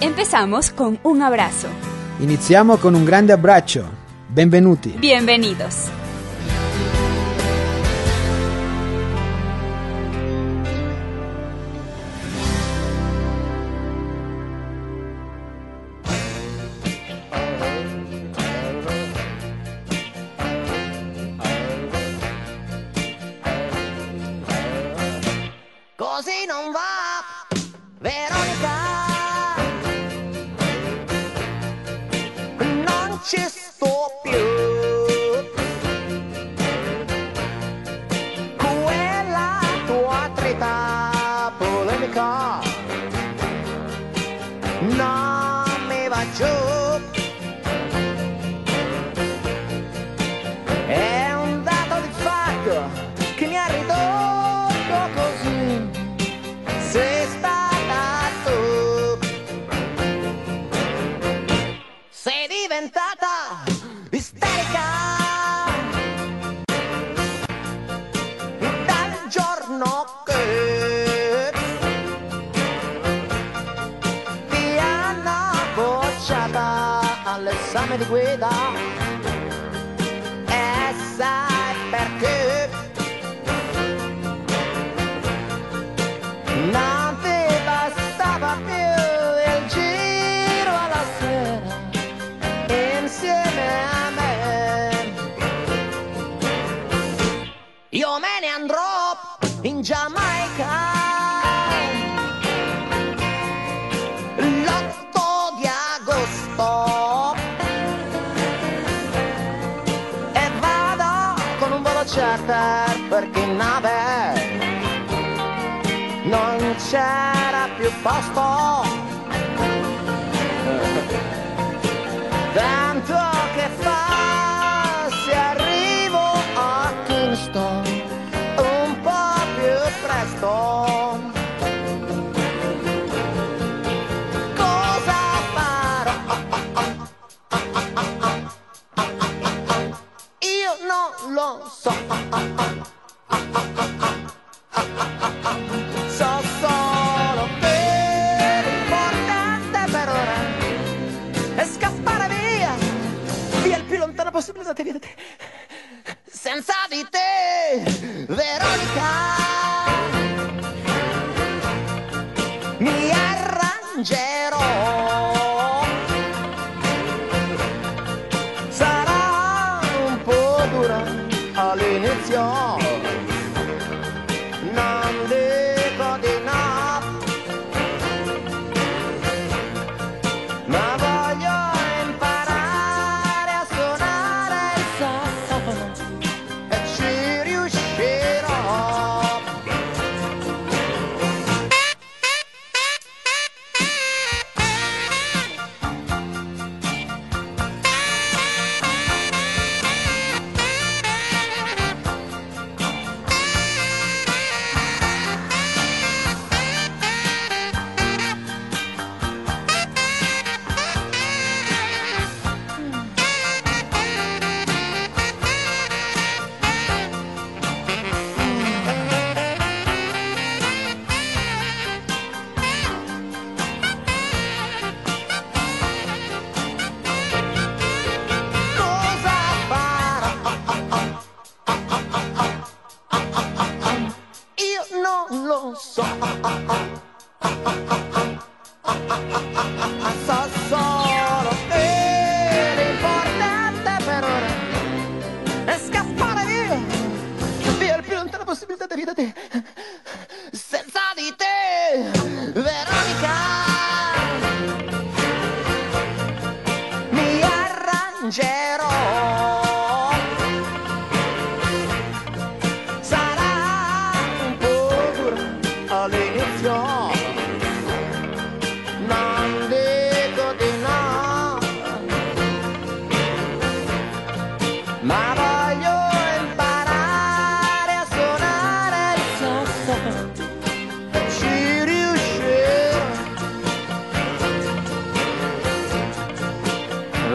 Empezamos con un abrazo. Iniciamos con un grande abrazo. Benvenuti. Bienvenidos. thì. Basta I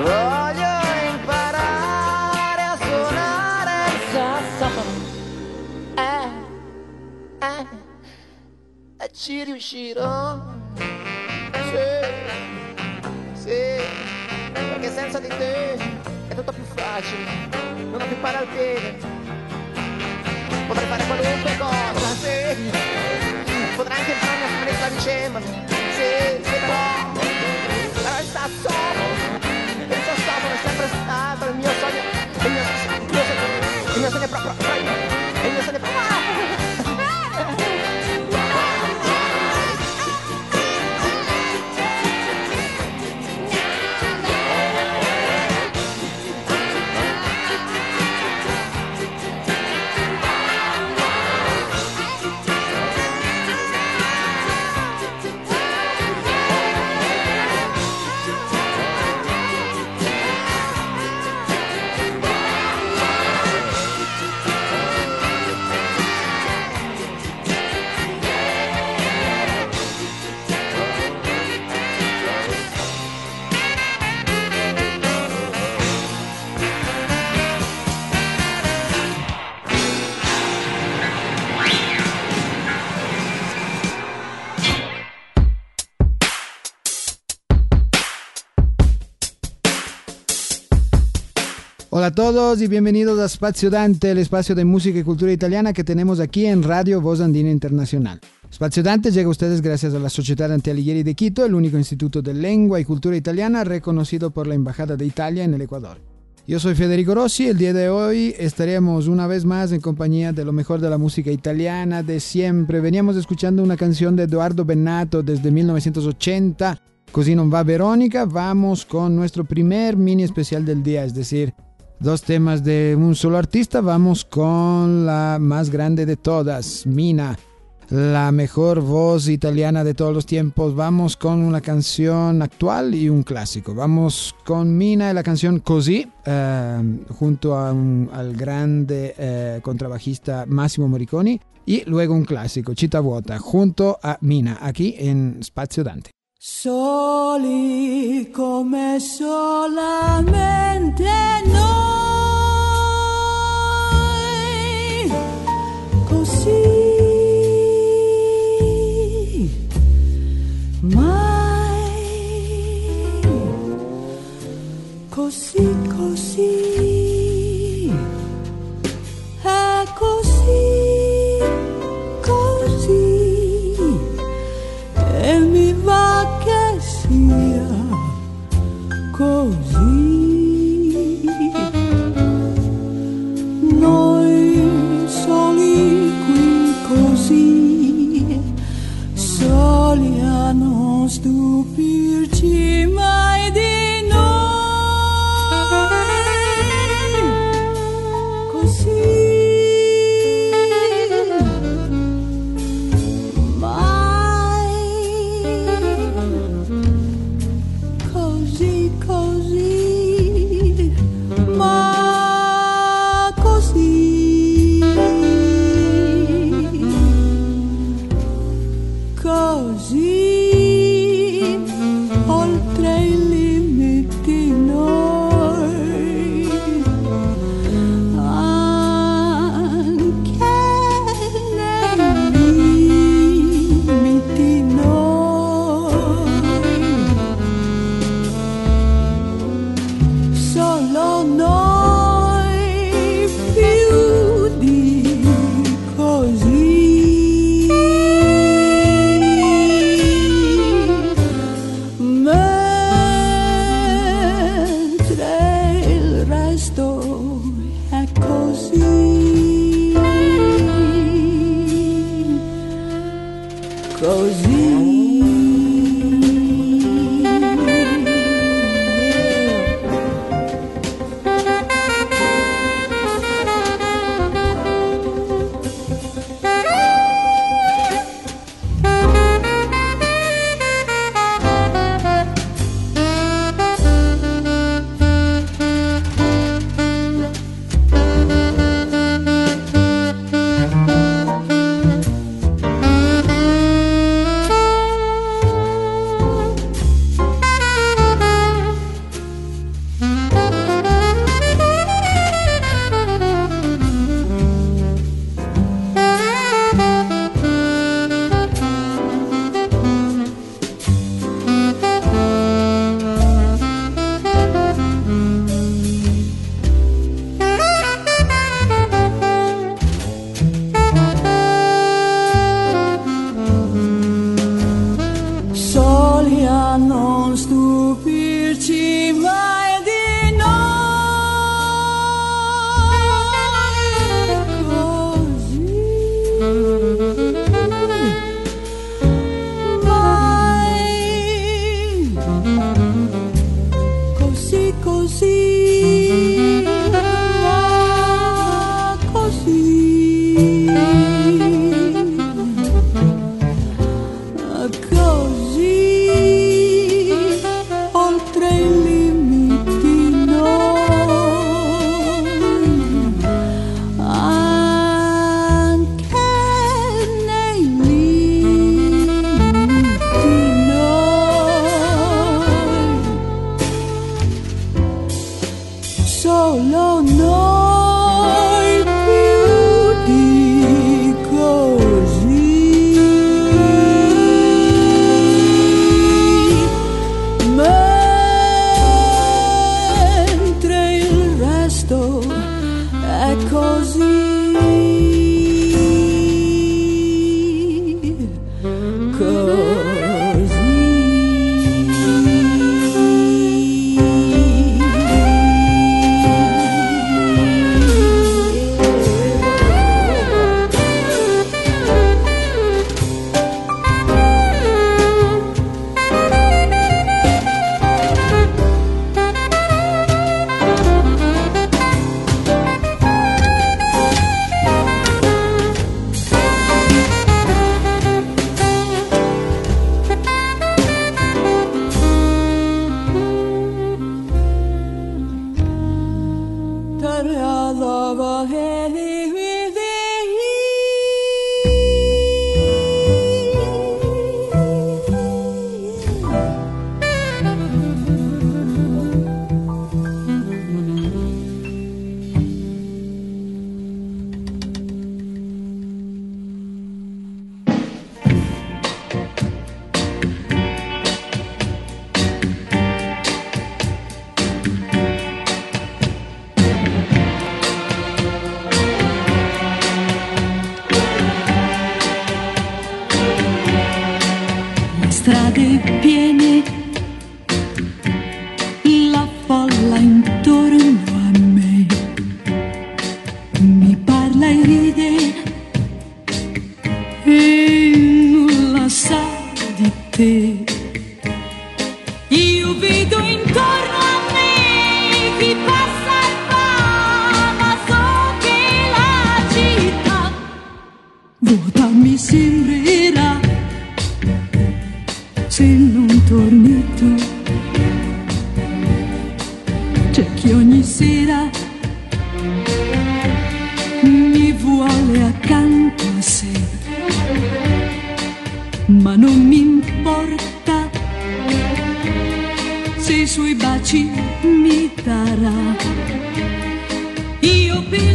Voglio imparare a suonare il sassofono. Eh, eh, e ci riuscirò. Sì, sì, perché senza di te è tutto più facile. Non ho più palla al piede. Potrei fare qualunque cosa, sì. Potrei anche entrare a fare la vicenda. Betânia pra, pra, pra. A todos y bienvenidos a Spazio Dante, el espacio de música y cultura italiana que tenemos aquí en Radio Voz Andina Internacional. Spazio Dante llega a ustedes gracias a la Sociedad Dante Alighieri de Quito, el único instituto de lengua y cultura italiana reconocido por la Embajada de Italia en el Ecuador. Yo soy Federico Rossi, el día de hoy estaremos una vez más en compañía de lo mejor de la música italiana de siempre. Veníamos escuchando una canción de Eduardo Bennato desde 1980, Così non va Verónica. Vamos con nuestro primer mini especial del día, es decir, dos temas de un solo artista. Vamos con la más grande de todas, Mina, la mejor voz italiana de todos los tiempos. Vamos con una canción actual y un clásico. Vamos con Mina y la canción Così, eh, junto a un, al grande eh, contrabajista Massimo Moriconi. Y luego un clásico, Città Vuota, junto a Mina, aquí en Spazio Dante. Soli come solamente noi, così. Mai, così, va che sia così. Noi soli qui così, soli a non stupirci mai di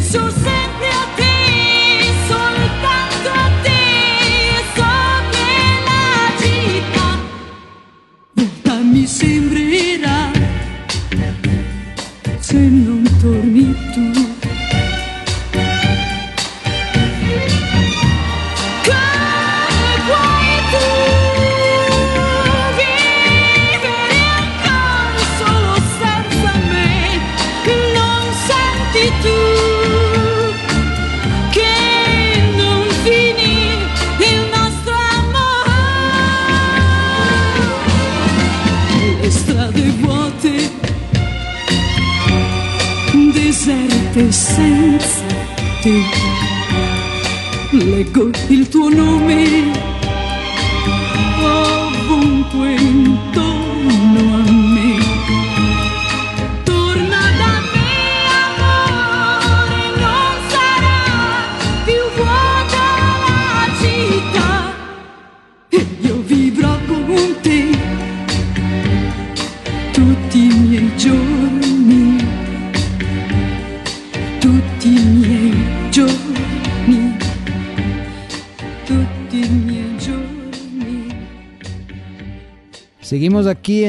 So sad.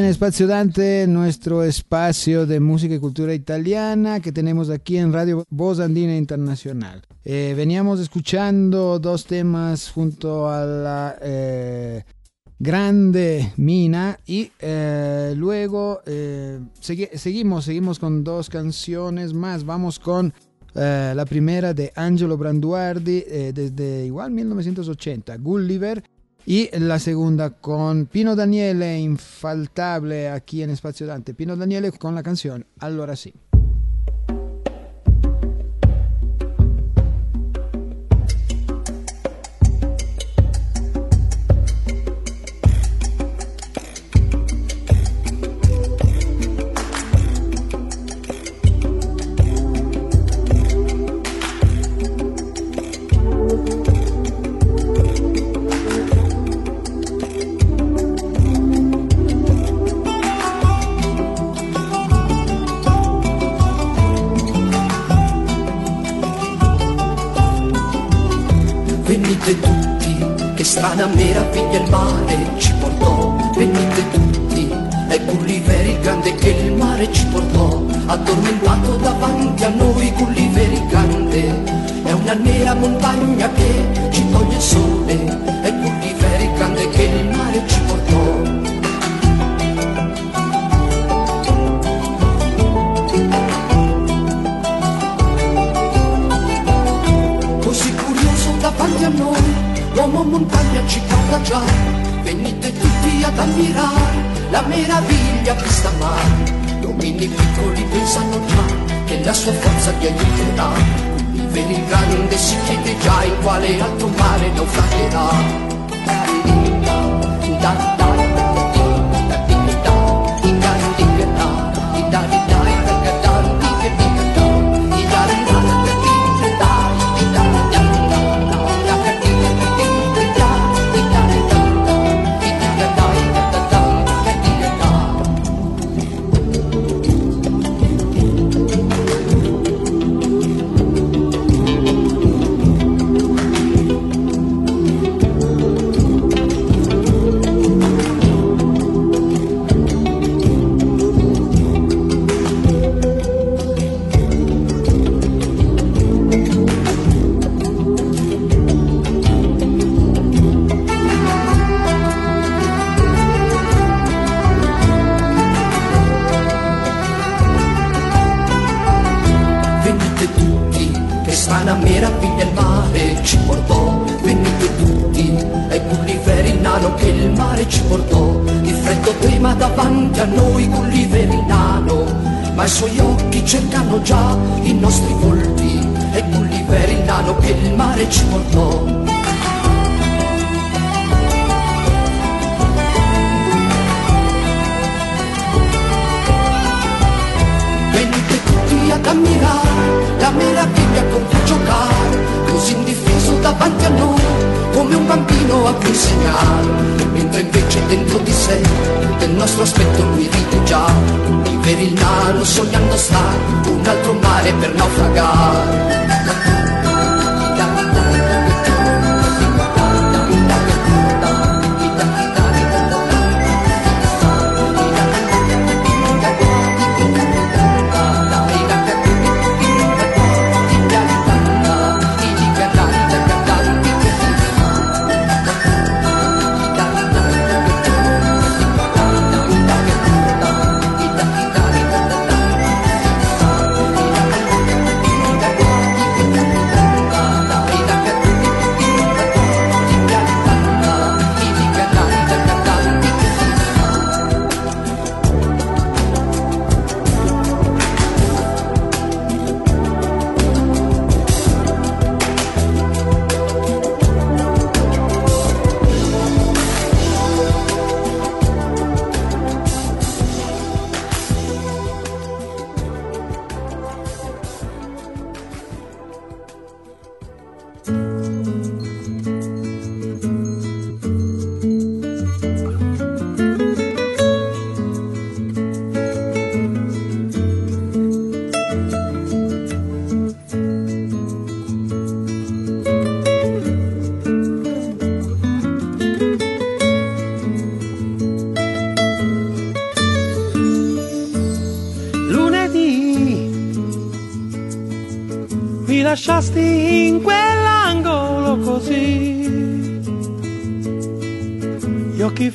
Espacio Dante, nuestro espacio de música y cultura italiana que tenemos aquí en Radio Voz Andina Internacional. Eh, veníamos escuchando dos temas junto a la eh, grande Mina y eh, luego eh, segui seguimos, seguimos con dos canciones más. Vamos con eh, la primera de Angelo Branduardi eh, desde igual 1980, Gulliver y la segunda con Pino Daniele, infaltable aquí en Espacio Dante. Pino Daniele con la canción Allora sí.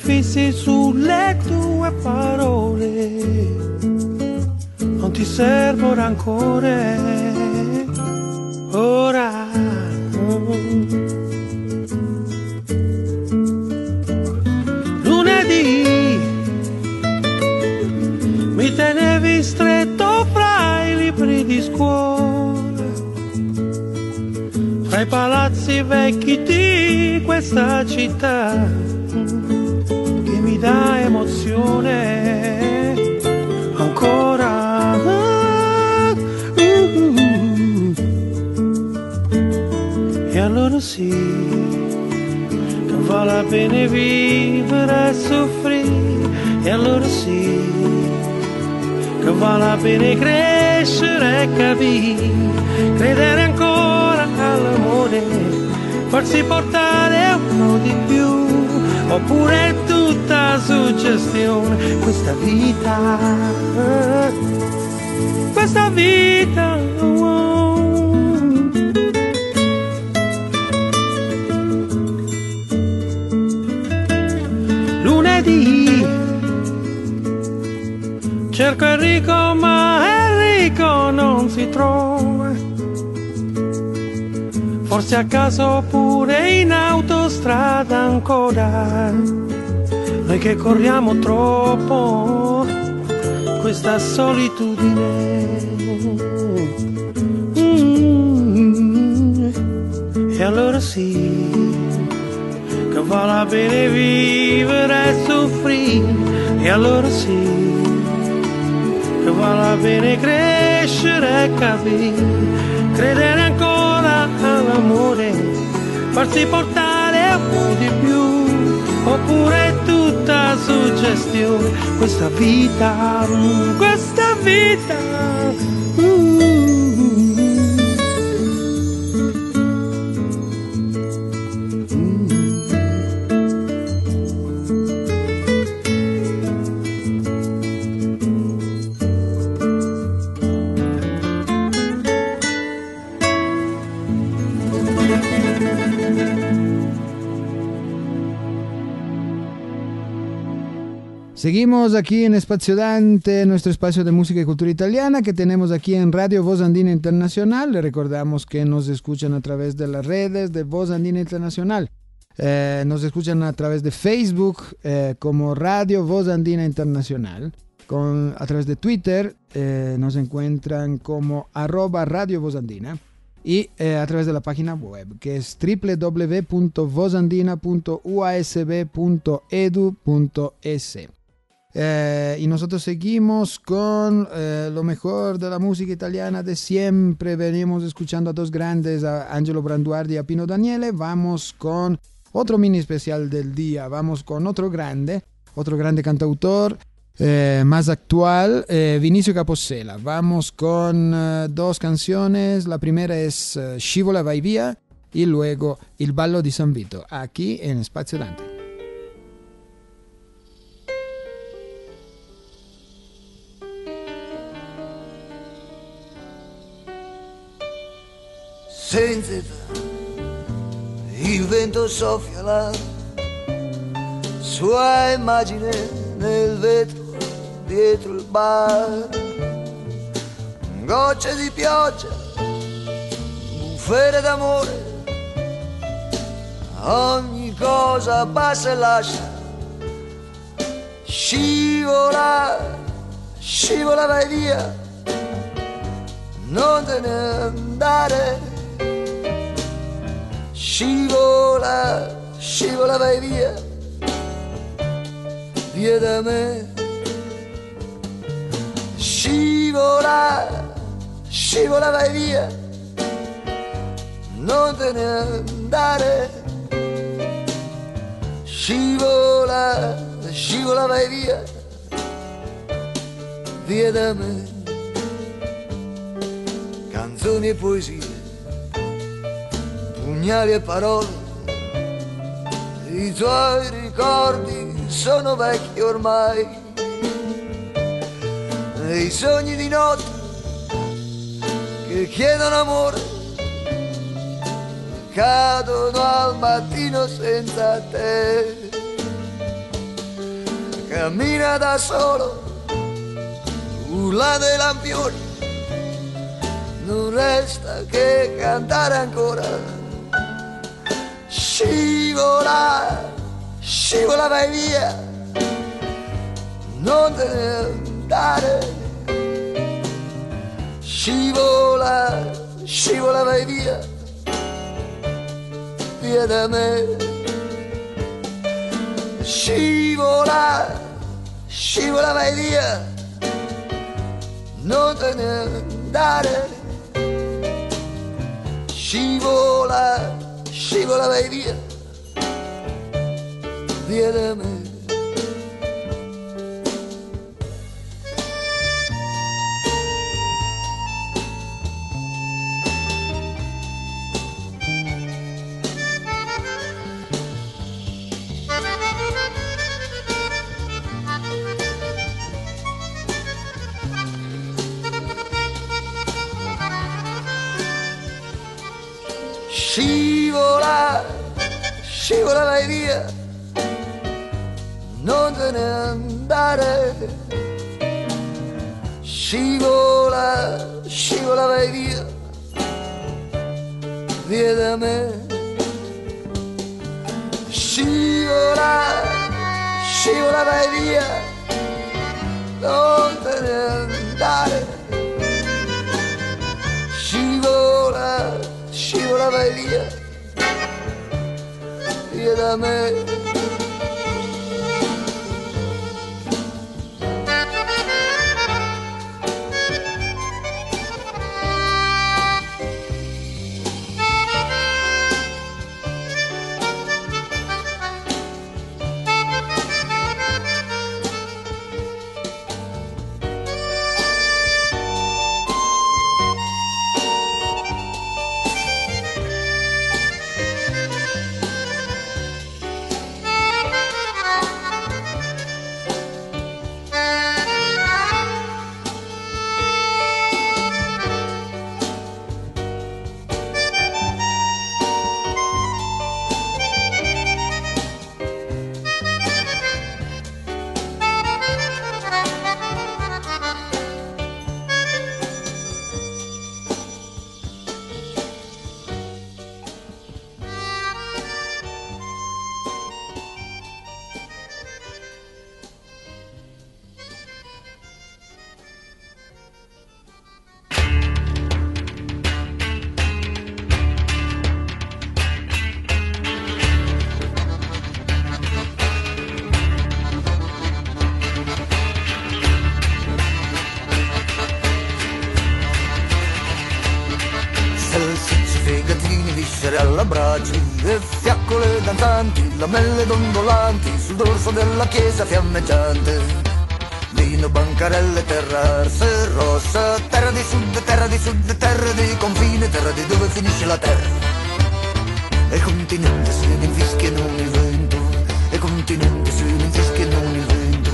Fissi sulle tue parole, non ti servo rancore, vecchi di questa città che mi dà emozione. Ancora. E allora sì, vale la pena vivere e soffrire, e allora sì, che vale la pena crescere e capire, credere ancora all'amore, farsi portare uno di più, oppure è tutta suggestione, questa vita, questa vita. lunedì. Cerco Enrico, ma Enrico non si trova. Forse a caso oppure in autostrada ancora. Noi che corriamo troppo, questa solitudine. Mm. E allora sì che vale pena vivere e soffrire, e allora sì, che vale pena crescere e capire, credere ancora all'amore, farsi portare un po' di più, oppure è tutta suggestione, questa vita, mm, questa vita. Seguimos aquí en Espacio Dante, nuestro espacio de música y cultura italiana que tenemos aquí en Radio Voz Andina Internacional. Le recordamos que nos escuchan a través de las redes de Voz Andina Internacional. Eh, nos escuchan a través de Facebook eh, como Radio Voz Andina Internacional. A través de Twitter eh, nos encuentran como arroba Radio Voz Andina. Y a través de la página web que es www.vozandina.uasb.edu.es. Eh, y nosotros seguimos con eh, lo mejor de la música italiana de siempre. Venimos escuchando a dos grandes, a Angelo Branduardi y a Pino Daniele. Vamos con otro mini especial del día. Vamos con otro grande, otro grande cantautor. eh, más actual, eh, Vinicio Capossela. Vamos con eh, dos canciones. La primera es eh, Scivola vai via y luego Il ballo di San Vito, aquí en Spazio Dante. Senza età. Il vento soffia la sua immagine nel vetro dietro il bar. Gocce di pioggia, bufere d'amore, ogni cosa passa e lascia. Scivola, scivola vai via, non te ne andare scivola, scivola vai via, via da me. Scivola, scivola vai via, non te ne andare. Scivola, scivola vai via, via da me. Canzoni e poesie pugnali e parole, i tuoi ricordi sono vecchi ormai, e i sogni di notte che chiedono amore cadono al mattino senza te. cammina da solo, urla dei lampioni, non resta che cantare ancora, scivola, scivola vai via, non te ne andare, scivola, scivola vai via, via da me. Scivola, scivola vai via, non te ne andare, scivola, scivola vai via, via chiesa fiammeggiante. Vino, bancarelle, terra arse rossa, terra di sud, terra di sud, terra di confine, terra di dove finisce la terra. E continente se ne infischia il vento, e continente se ne infischia il vento.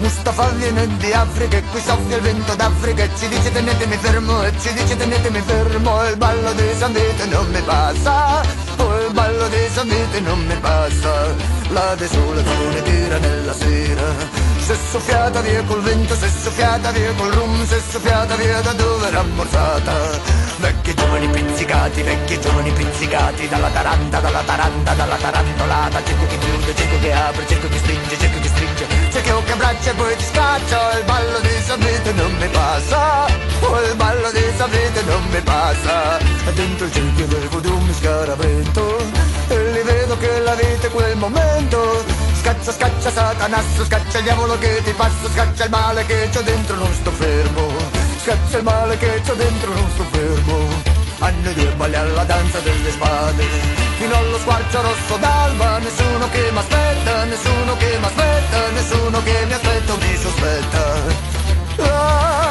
Mustafa viene di Africa e qui soffia il vento d'Africa. E ci dice tenetemi fermo. E ci dice tenetemi fermo. E il ballo di San Vito non mi passa. Oh il ballo di San Vito non mi passa la desolazione tira nella sera. Se soffiata via col vento se soffiata via col rum se soffiata via da dove era ammorzata. Vecchi giovani pizzicati vecchi giovani pizzicati dalla taranta dalla taranta dalla tarantolata cerco che chiude cerco che apre cerco che stringe cerco che stringe. Cerco che abbraccia e poi ti scaccia. Il ballo di sapete non mi passa. Oh il ballo di sapete non mi passa. E dentro il cerchio del voodoo mi scaravento che la vita è quel momento. Scaccia scaccia satanasso scaccia il diavolo che ti passa scaccia il male che c'ho dentro non sto fermo. Scaccia il male che c'ho dentro non sto fermo. Hanno due balli alla danza delle spade. Fino allo squarcio rosso d'alba nessuno che mi aspetta nessuno che mi aspetta nessuno che mi aspetta o mi sospetta La,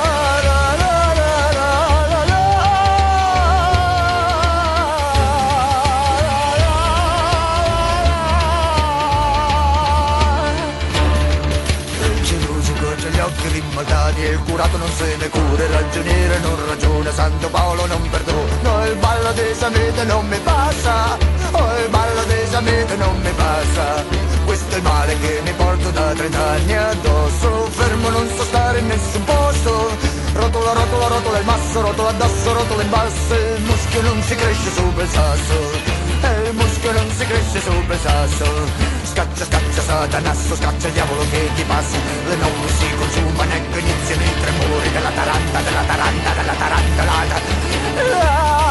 rimmaldati e il curato non se ne cura, il ragioniere non ragiona, Santo Paolo non perdona, no il ballo di Samete non mi passa, oh il ballo di Samete non mi passa, questo è il male che mi porto da trent'anni addosso. Fermo non so stare in nessun posto. Rotola, rotola, rotola il masso, rotola addosso, rotola in basso. Il muschio non si cresce sopra il sasso Il muschio non si cresce sopra il sasso Scaccia, scaccia, satanasso, scaccia il diavolo che ti passa. Le notti si consumano e iniziano i tremori Della taranta, della taranta, della tarantolata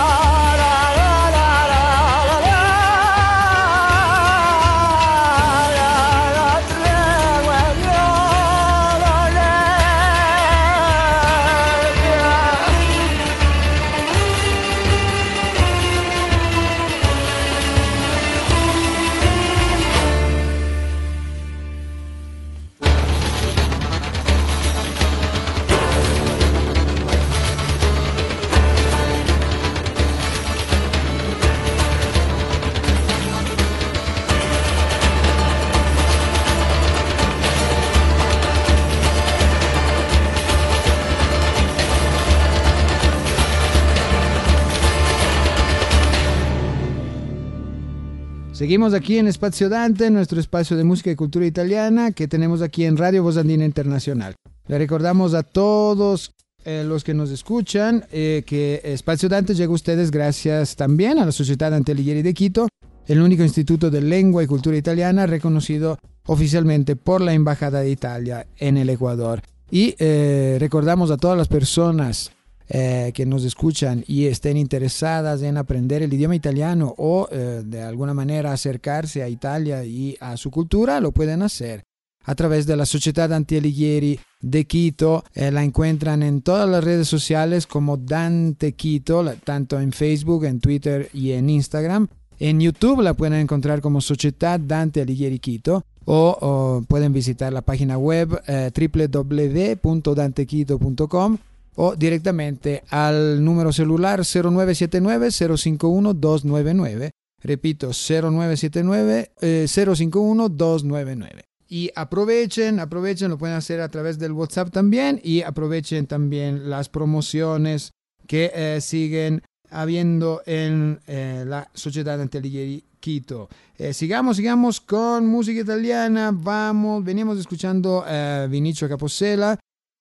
Seguimos aquí en Espacio Dante, nuestro espacio de música y cultura italiana que tenemos aquí en Radio Voz Andina Internacional. Le recordamos a todos eh, los que nos escuchan eh, que Espacio Dante llega a ustedes gracias también a la Sociedad Dante Alighieri de Quito, el único instituto de lengua y cultura italiana reconocido oficialmente por la Embajada de Italia en el Ecuador. Y eh, recordamos a todas las personas eh, que nos escuchan y estén interesadas en aprender el idioma italiano o eh, de alguna manera acercarse a Italia y a su cultura, lo pueden hacer a través de la Sociedad Antialighieri de Quito. Eh, la encuentran en todas las redes sociales como Dante Quito, tanto en Facebook, en Twitter y en Instagram. En YouTube la pueden encontrar como Sociedad Dante Alighieri Quito o, o pueden visitar la página web eh, www.dantequito.com o directamente al número celular 0979-051-299. Repito, 0979 eh, 051-299. Y aprovechen, aprovechen, lo pueden hacer a través del WhatsApp también y aprovechen también las promociones que eh, siguen habiendo en eh, la Sociedad Antelighieri Quito. Eh, sigamos, sigamos con música italiana. Vamos, venimos escuchando eh, Vinicio Capossela.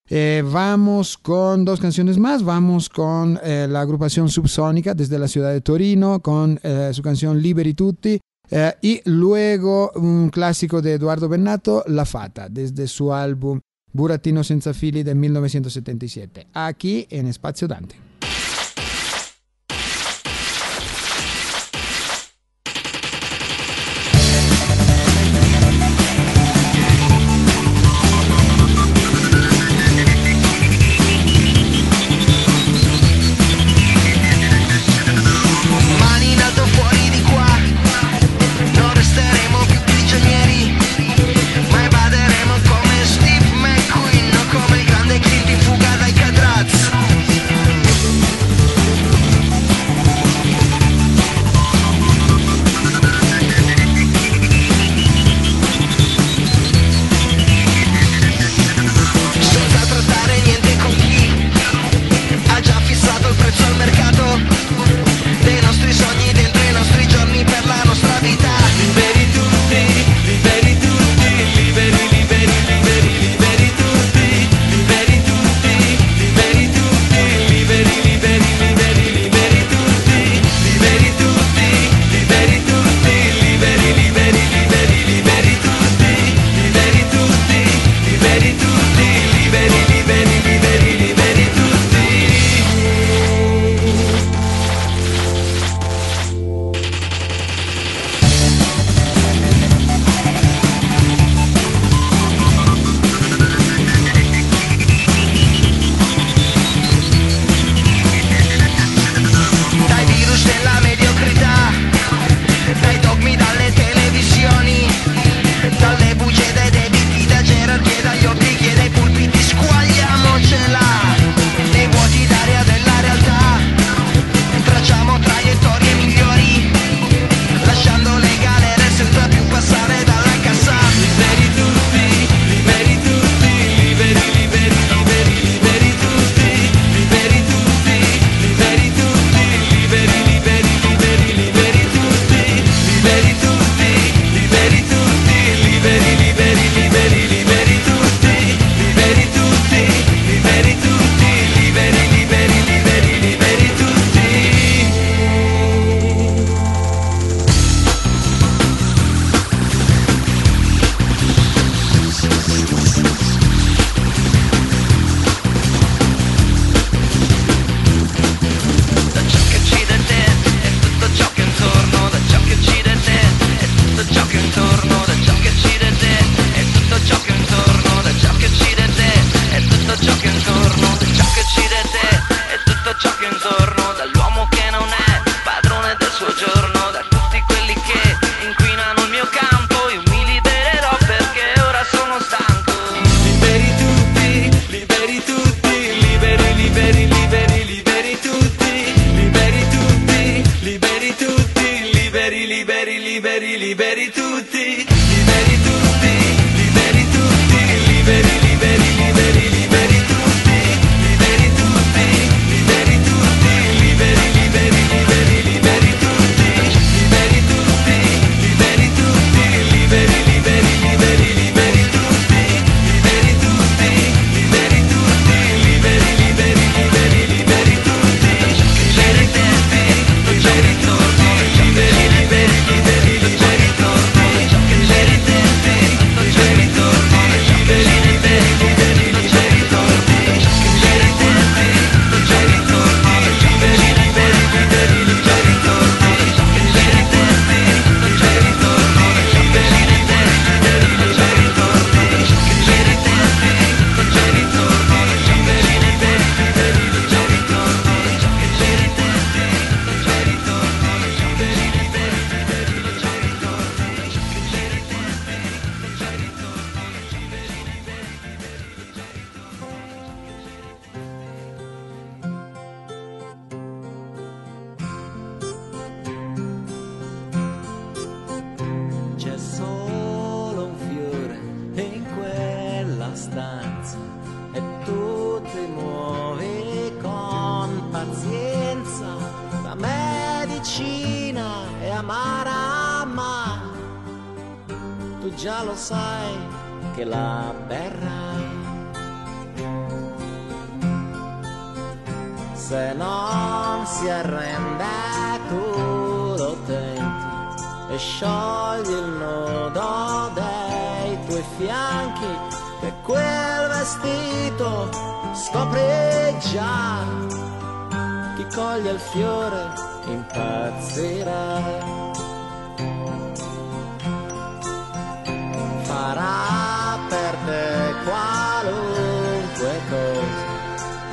Eh, vamos con dos canciones más. Vamos con eh, la agrupación Subsónica desde la ciudad de Torino con eh, su canción Liberi Tutti. Y luego un clásico de Eduardo Bennato, La Fata, desde su álbum Burattino senza fili del 1977. Aquí en Spazio Dante.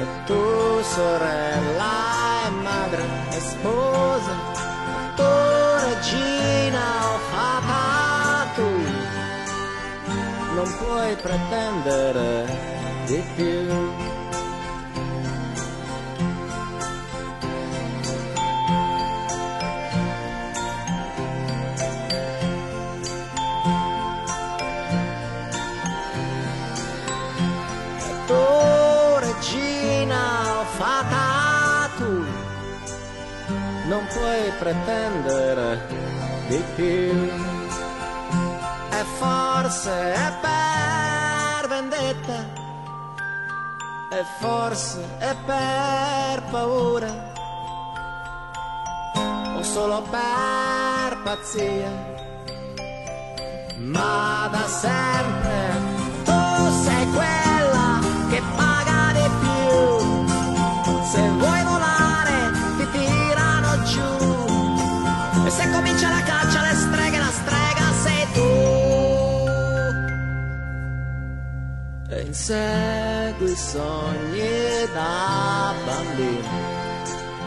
E tu sorella e madre e sposa tu regina o fata tu non puoi pretendere di più pretendere di più. E forse è per vendetta e forse è per paura. O solo per pazzia ma da sempre E insegui i sogni da bambino.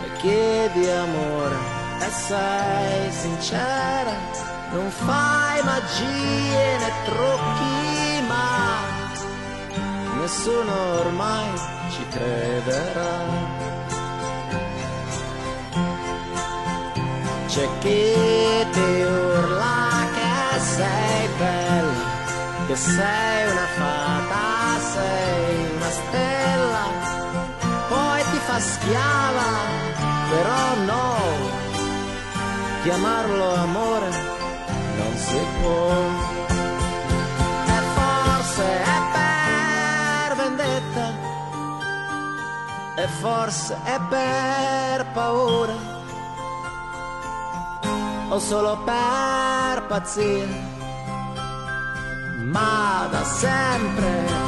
E chiedi amore e sei sincera. Non fai magie né trucchi, ma nessuno ormai ci crederà. C'è chi ti urla che sei bella, che sei una fata, sei una stella, poi ti fa schiava, però no, chiamarlo amore non si può. E forse è per vendetta, e forse è per paura, o solo per pazzia. Ma da sempre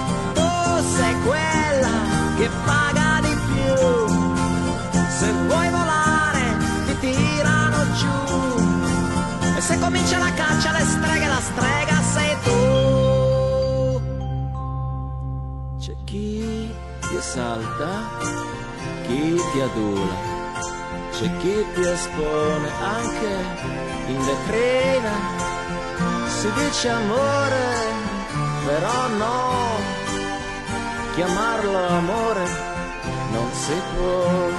sei quella che paga di più. Se vuoi volare ti tirano giù. E se comincia la caccia alle streghe, la strega sei tu. C'è chi ti esalta, chi ti adula, c'è chi ti espone anche in vetrina. Si dice amore, però no, chiamarlo amore non si può.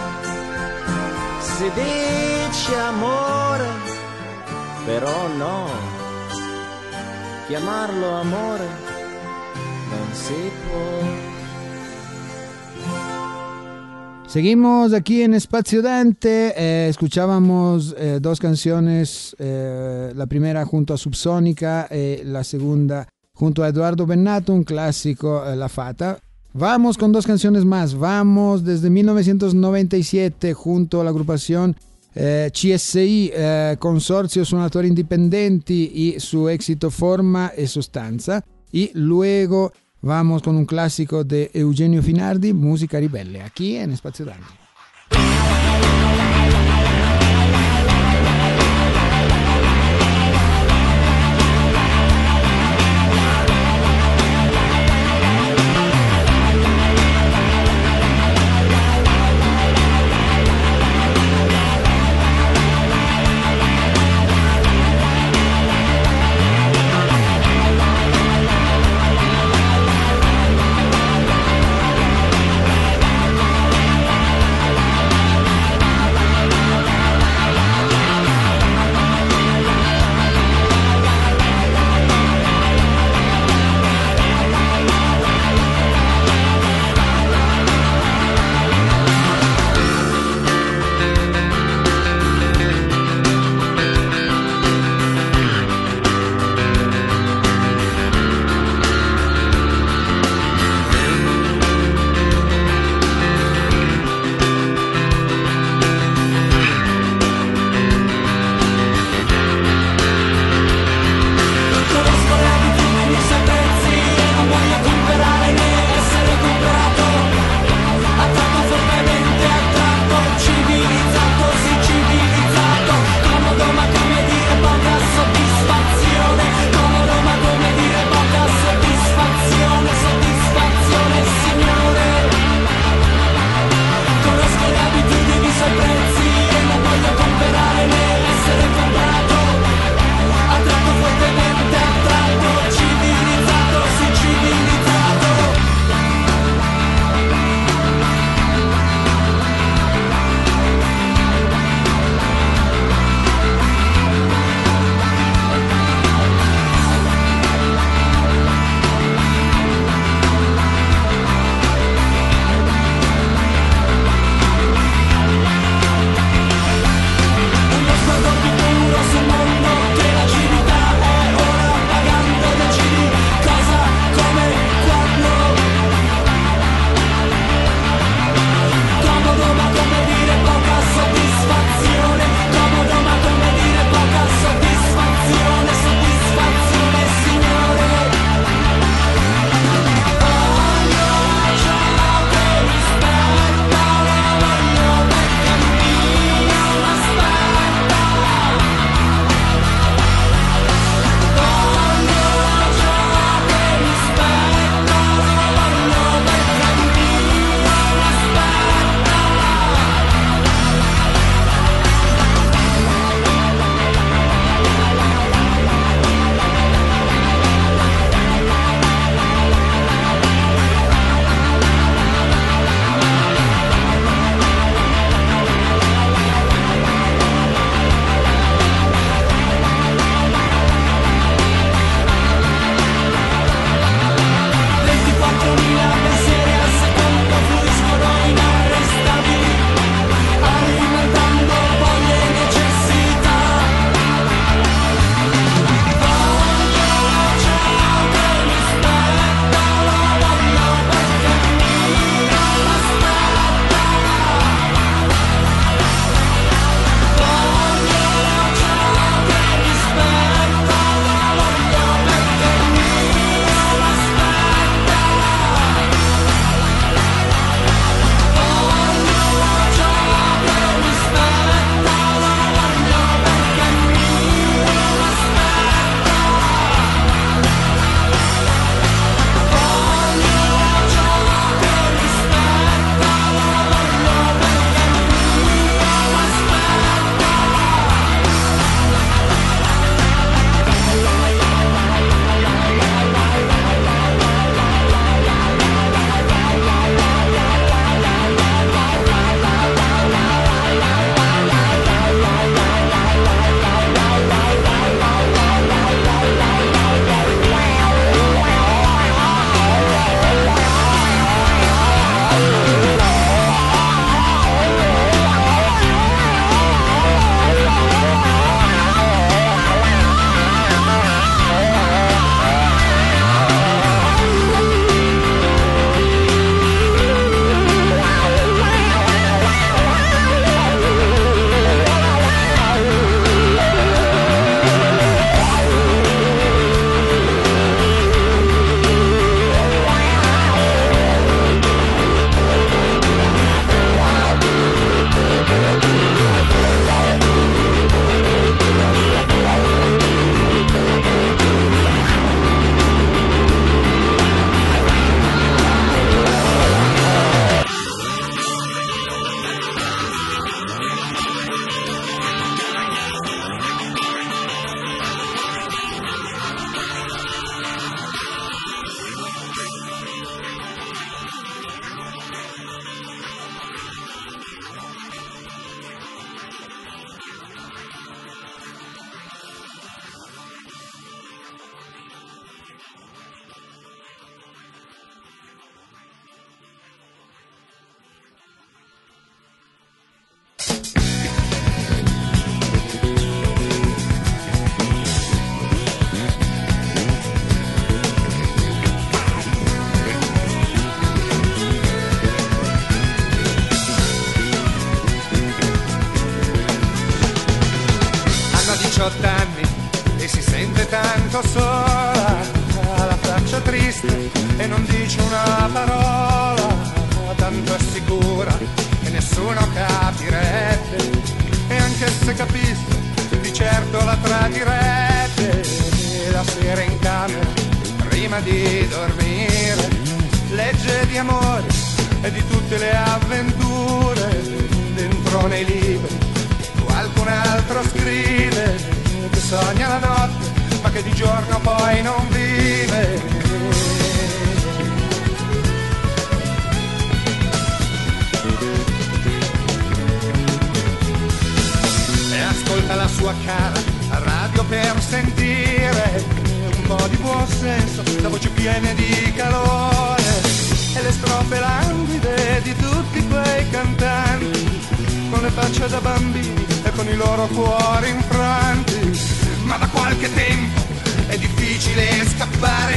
Si dice amore, però no, chiamarlo amore non si può. Seguimos aquí en Espacio Dante, eh, escuchábamos eh, dos canciones, eh, la primera junto a Subsónica y la segunda junto a Eduardo Bennato, un clásico, eh, La Fata. Vamos con dos canciones más, vamos desde 1997 junto a la agrupación eh, CSI, eh, Consorzio Suonatori Indipendenti y su éxito Forma e Sostanza. Y luego vamos con un clásico de Eugenio Finardi, Música Ribelle, aquí en Espacio Dante.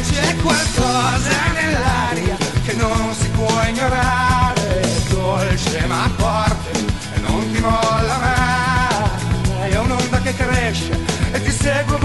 c'è qualcosa nell'aria che non si può ignorare, dolce ma forte e non ti molla mai, è un'onda che cresce e ti segue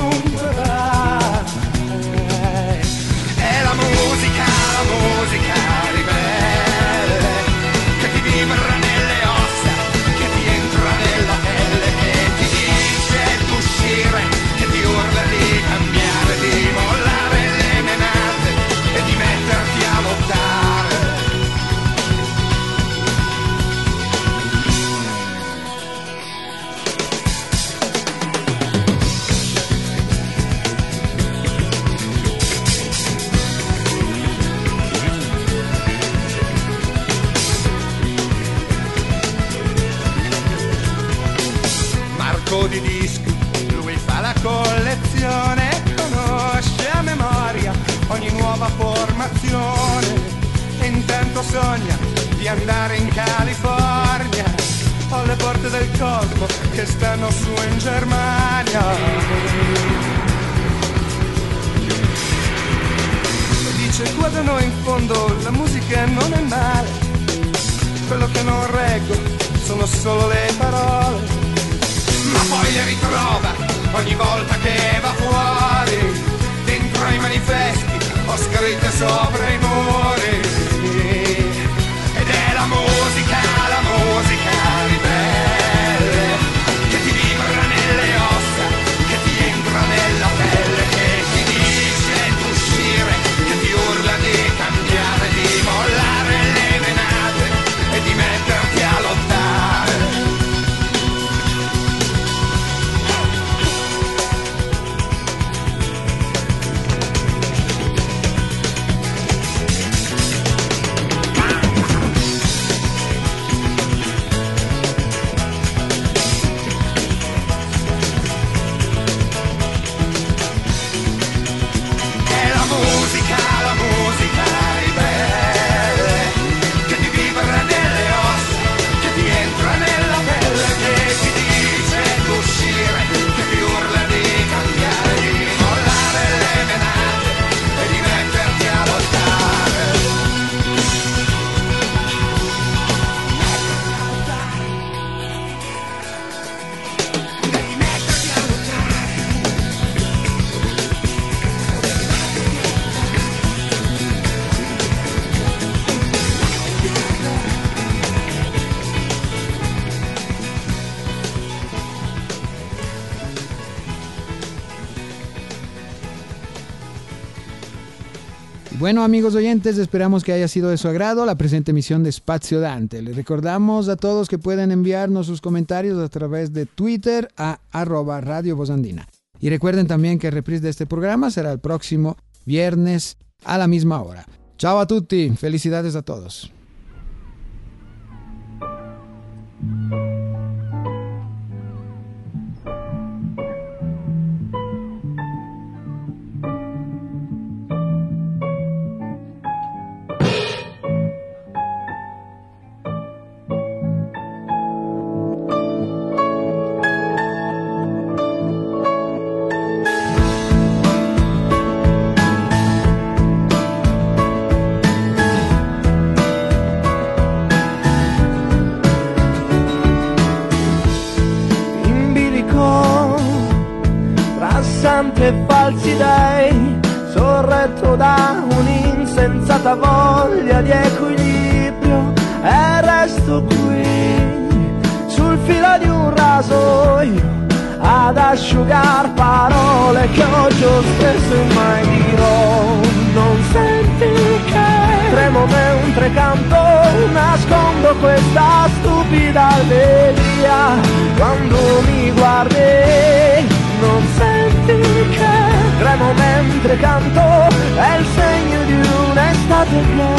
Bueno, amigos oyentes, esperamos que haya sido de su agrado la presente emisión de Espacio Dante. Les recordamos a todos que pueden enviarnos sus comentarios a través de Twitter a arroba Radio Vozandina. Y recuerden también que el reprise de este programa será el próximo viernes a la misma hora. Chao a tutti, felicidades a todos. Un'estate che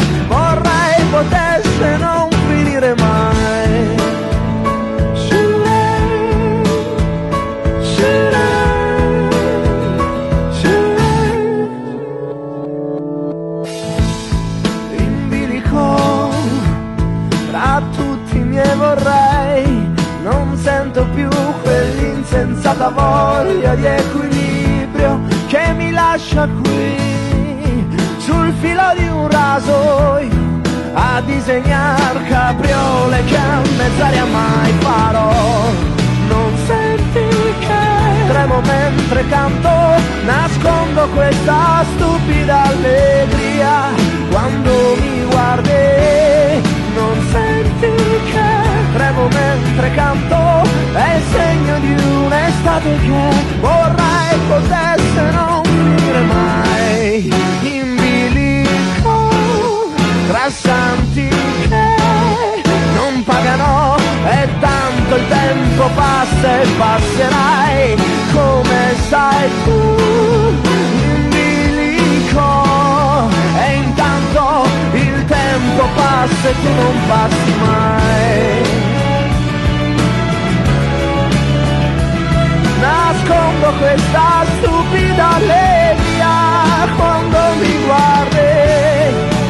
questa stupida allegria. Quando mi guardi non senti che tremo mentre canto. È il segno di un'estate che vorrei potesse non finire mai. In bilico tra santi che non pagano e tanto il tempo passa e passerai. Come sai tu passa e tu non passi mai. Nascondo questa stupida allegria quando mi guardi.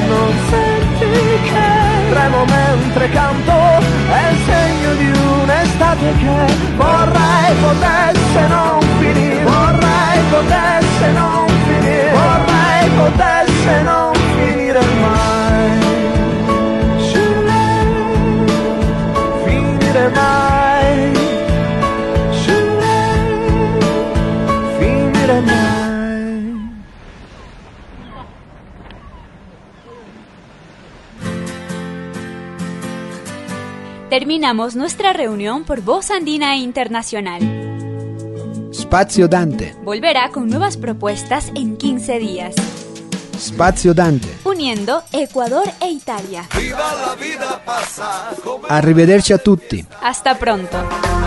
Non senti che tremo mentre canto è il segno di un'estate che vorrei potesse non finire. Vorrei potesse non finire. Vorrei potesse non finire mai Terminamos nuestra reunión por Voz Andina Internacional. Spazio Dante. Volverá con nuevas propuestas en 15 días, Spazio Dante. uniendo Ecuador e Italia. Arrivederci a tutti. Hasta pronto.